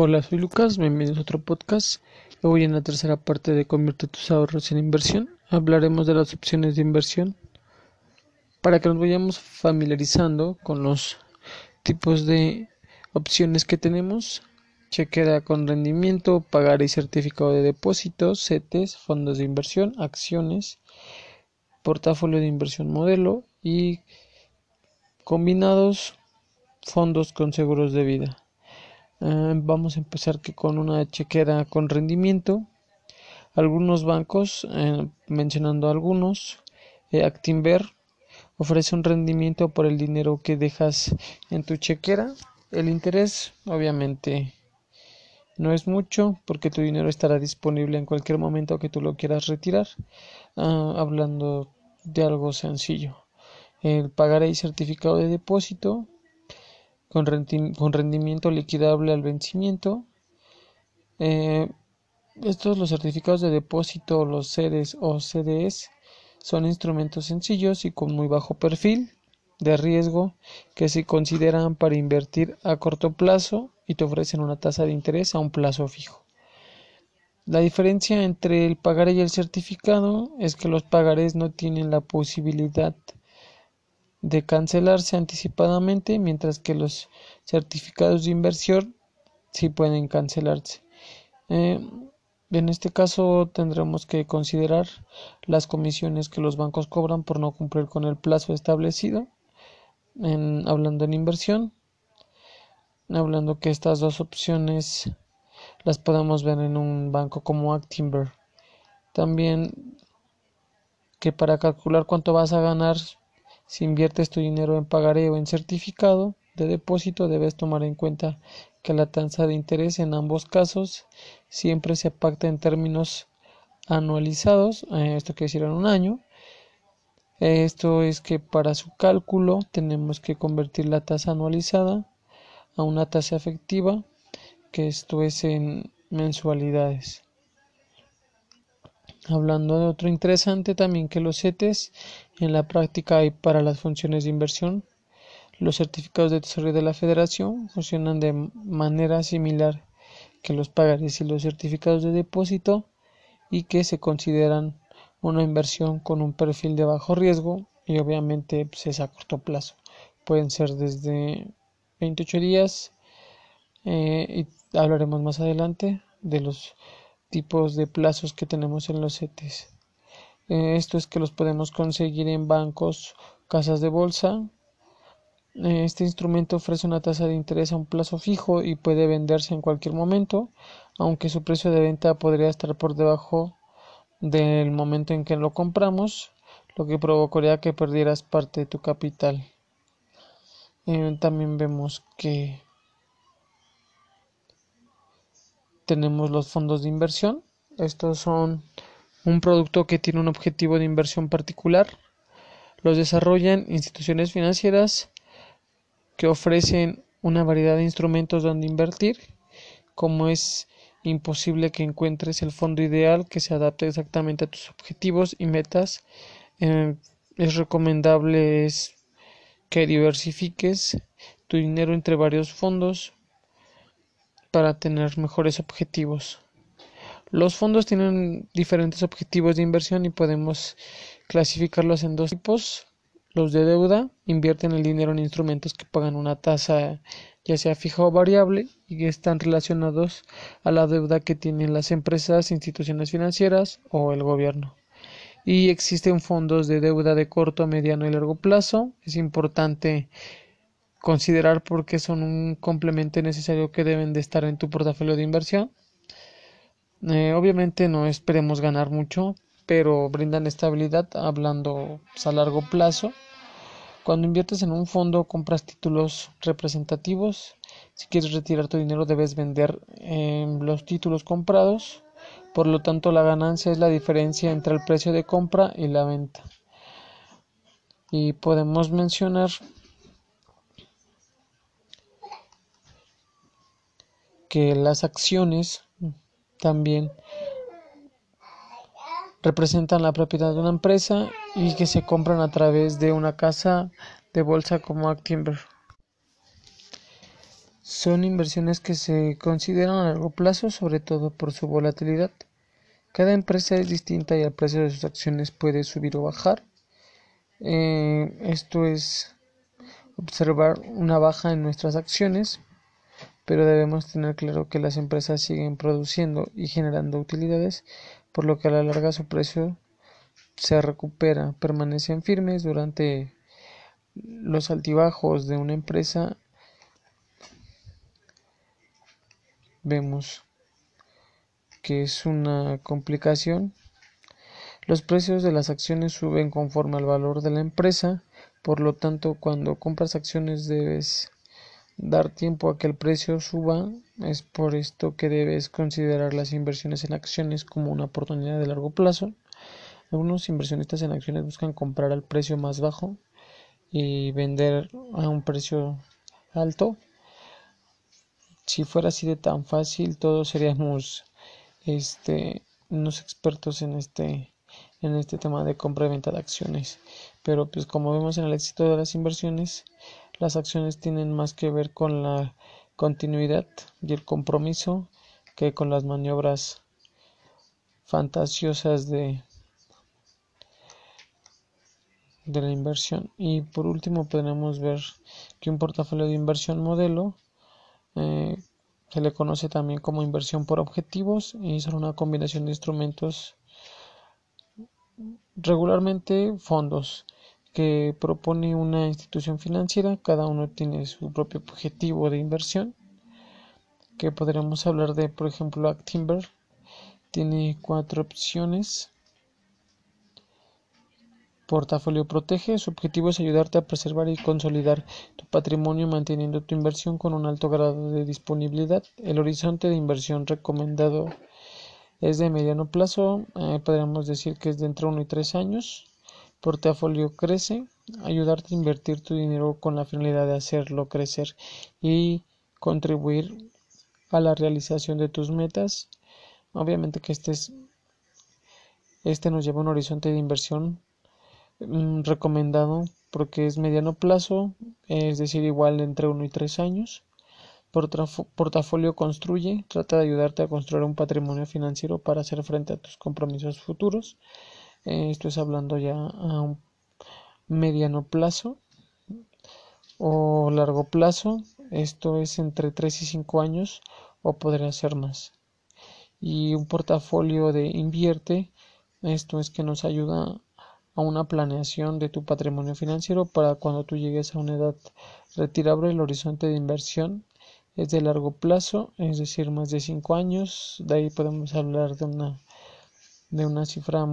Hola, soy Lucas, bienvenidos a otro podcast. Hoy en la tercera parte de Convierte tus ahorros en inversión hablaremos de las opciones de inversión para que nos vayamos familiarizando con los tipos de opciones que tenemos. Chequera con rendimiento, pagar y certificado de depósito, CETES, fondos de inversión, acciones, portafolio de inversión modelo y combinados fondos con seguros de vida. Eh, vamos a empezar que con una chequera con rendimiento. Algunos bancos, eh, mencionando algunos, eh, Actinver ofrece un rendimiento por el dinero que dejas en tu chequera. El interés, obviamente, no es mucho porque tu dinero estará disponible en cualquier momento que tú lo quieras retirar. Ah, hablando de algo sencillo. El pagaré y certificado de depósito con, rendimiento liquidable al vencimiento. Eh, estos los certificados de depósito, los CEDES o CDS, son instrumentos sencillos y con muy bajo perfil de riesgo que se consideran para invertir a corto plazo y te ofrecen una tasa de interés a un plazo fijo. La diferencia entre el pagaré y el certificado es que los pagarés no tienen la posibilidad de cancelarse anticipadamente, mientras que los certificados de inversión sí pueden cancelarse. Eh, en este caso tendremos que considerar las comisiones que los bancos cobran por no cumplir con el plazo establecido, en, hablando en inversión, hablando que estas dos opciones las podemos ver en un banco como Actimber. También que para calcular cuánto vas a ganar si inviertes tu dinero en pagaré o en certificado de depósito, debes tomar en cuenta que la tasa de interés en ambos casos siempre se pacta en términos anualizados, eh, esto quiere decir en un año. Esto es que para su cálculo tenemos que convertir la tasa anualizada a una tasa efectiva, que esto es en mensualidades. Hablando de otro interesante también que los CETES en la práctica y para las funciones de inversión. Los certificados de tesorería de la Federación funcionan de manera similar que los pagares y los certificados de depósito y que se consideran una inversión con un perfil de bajo riesgo y obviamente pues, es a corto plazo. Pueden ser desde 28 días eh, y hablaremos más adelante de los tipos de plazos que tenemos en los CETES. Eh, esto es que los podemos conseguir en bancos, casas de bolsa. Eh, este instrumento ofrece una tasa de interés a un plazo fijo y puede venderse en cualquier momento, aunque su precio de venta podría estar por debajo del momento en que lo compramos, lo que provocaría que perdieras parte de tu capital. Eh, también vemos que tenemos los fondos de inversión. Estos son un producto que tiene un objetivo de inversión particular. Los desarrollan instituciones financieras que ofrecen una variedad de instrumentos donde invertir, como es imposible que encuentres el fondo ideal que se adapte exactamente a tus objetivos y metas. Eh, es recomendable es que diversifiques tu dinero entre varios fondos para tener mejores objetivos. Los fondos tienen diferentes objetivos de inversión y podemos clasificarlos en dos tipos. Los de deuda invierten el dinero en instrumentos que pagan una tasa ya sea fija o variable y están relacionados a la deuda que tienen las empresas, instituciones financieras o el gobierno. Y existen fondos de deuda de corto, mediano y largo plazo. Es importante considerar porque son un complemento necesario que deben de estar en tu portafolio de inversión. Eh, obviamente no esperemos ganar mucho, pero brindan estabilidad hablando pues, a largo plazo. Cuando inviertes en un fondo, compras títulos representativos. Si quieres retirar tu dinero, debes vender em, los títulos comprados. Por lo tanto, la ganancia es la diferencia entre el precio de compra y la venta. Y podemos mencionar que las acciones también representan la propiedad de una empresa y que se compran a través de una casa de bolsa como Actimber. Son inversiones que se consideran a largo plazo, sobre todo por su volatilidad. Cada empresa es distinta y el precio de sus acciones puede subir o bajar. Eh, esto es observar una baja en nuestras acciones, pero debemos tener claro que las empresas siguen produciendo y generando utilidades, por lo que a la larga su precio se recupera, permanecen firmes durante los altibajos de una empresa vemos que es una complicación. Los precios de las acciones suben conforme al valor de la empresa, por lo tanto cuando compras acciones debes dar tiempo a que el precio suba. Es por esto que debes considerar las inversiones en acciones como una oportunidad de largo plazo. Algunos inversionistas en acciones buscan comprar al precio más bajo y vender a un precio alto si fuera así de tan fácil, todos seríamos este, unos expertos en este, en este tema de compra y venta de acciones. Pero pues como vemos en el éxito de las inversiones, las acciones tienen más que ver con la continuidad y el compromiso que con las maniobras fantasiosas de, la inversión. Y por último podemos ver que un portafolio de inversión modelo eh, se le conoce también como inversión por objetivos y son una combinación de instrumentos regularmente fondos que propone una institución financiera, cada uno tiene su propio objetivo de inversión, que podríamos hablar de, por ejemplo, Actimber, tiene cuatro opciones Portafolio Protege. Su objetivo es ayudarte a preservar y consolidar tu patrimonio manteniendo tu inversión con un alto grado de disponibilidad. El horizonte de inversión recomendado es de mediano plazo, eh, podríamos decir que es de entre 1 y 3 años. Portafolio Crece, ayudarte a invertir tu dinero con la finalidad de hacerlo crecer y contribuir a la realización de tus metas. Obviamente que este, es, este nos lleva a un horizonte de inversión Mm, recomendado porque es mediano plazo, es decir, igual entre 1 y 3 años. Portafolio construye, trata de ayudarte a construir un patrimonio financiero para hacer frente a tus compromisos futuros. Eh, esto es hablando ya a un mediano plazo o largo plazo. Esto es entre 3 y 5 años o podría ser más. Y un portafolio de invierte, esto es que nos ayuda a una planeación de tu patrimonio financiero para cuando tú llegues a una edad retirable. El horizonte de inversión es de largo plazo, es decir, más de 5 años. De ahí podemos hablar de una, de una cifra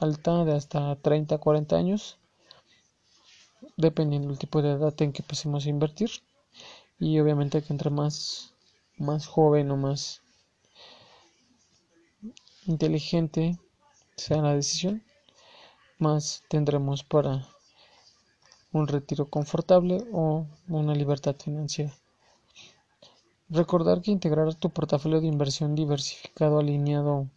alta de hasta 30, 40 años, dependiendo del tipo de edad en que empecemos a invertir. Y obviamente que entre más, más joven o más inteligente sea la decisión, más tendremos para un retiro confortable o una libertad financiera. Recordar que integrar tu portafolio de inversión diversificado alineado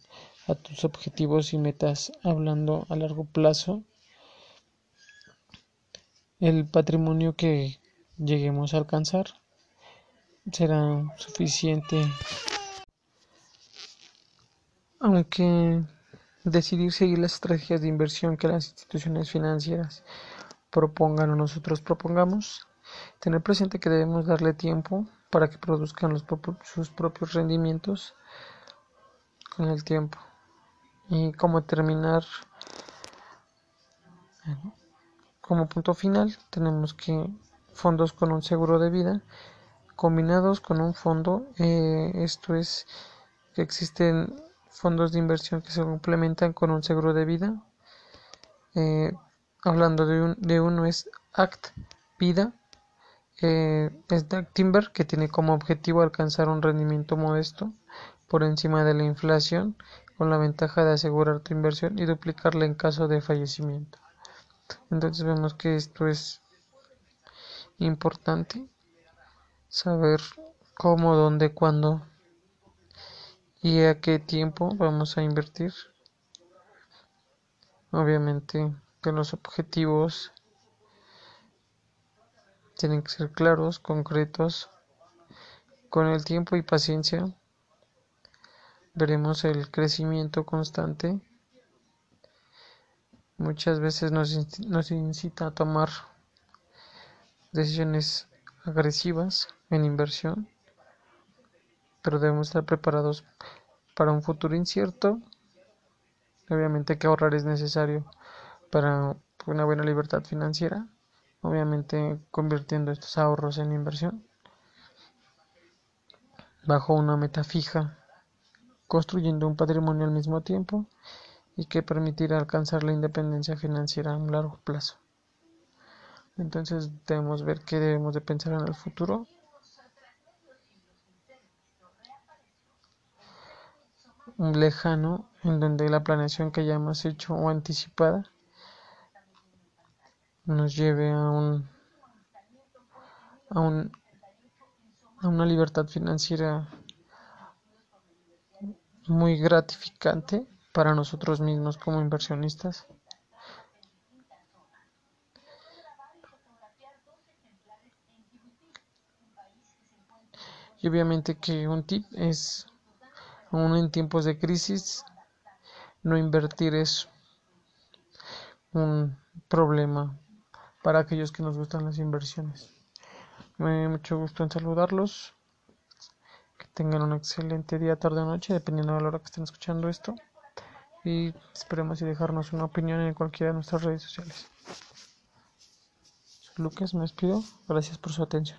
a tus objetivos y metas hablando a largo plazo, el patrimonio que lleguemos a alcanzar será suficiente aunque Decidir seguir las estrategias de inversión que las instituciones financieras propongan o nosotros propongamos. Tener presente que debemos darle tiempo para que produzcan sus propios rendimientos con el tiempo. Y como terminar, como punto final, tenemos que fondos con un seguro de vida combinados con un fondo, eh, esto es que existen fondos de inversión que se complementan con un seguro de vida. Eh, hablando de, de, uno es ACT Vida, eh, es de Timber que tiene como objetivo alcanzar un rendimiento modesto por encima de la inflación con la ventaja de asegurar tu inversión y duplicarla en caso de fallecimiento. Entonces vemos que esto es importante saber cómo, dónde, cuándo y a qué tiempo vamos a invertir. Obviamente que los objetivos tienen que ser claros, concretos Con el tiempo y paciencia veremos el crecimiento constante. Muchas veces nos, nos incita a tomar decisiones agresivas en inversión, pero debemos estar preparados para un futuro incierto. Obviamente que ahorrar es necesario para una buena libertad financiera, obviamente convirtiendo estos ahorros en inversión bajo una meta fija, construyendo un patrimonio al mismo tiempo y que permitirá alcanzar la independencia financiera a un largo plazo. Entonces debemos ver qué debemos de pensar en el futuro. Lejano en donde la planeación que ya hemos hecho o anticipada nos lleve a un a un a una libertad financiera muy gratificante para nosotros mismos como inversionistas. Y obviamente que un tip es, aún en tiempos de crisis, no invertir es un problema para aquellos que nos gustan las inversiones. Me da mucho gusto en saludarlos. Tengan un excelente día, tarde o noche, dependiendo de la hora que estén escuchando esto. Y esperemos y dejarnos una opinión en cualquiera de nuestras redes sociales. Soy Lucas, me despido. Gracias por su atención.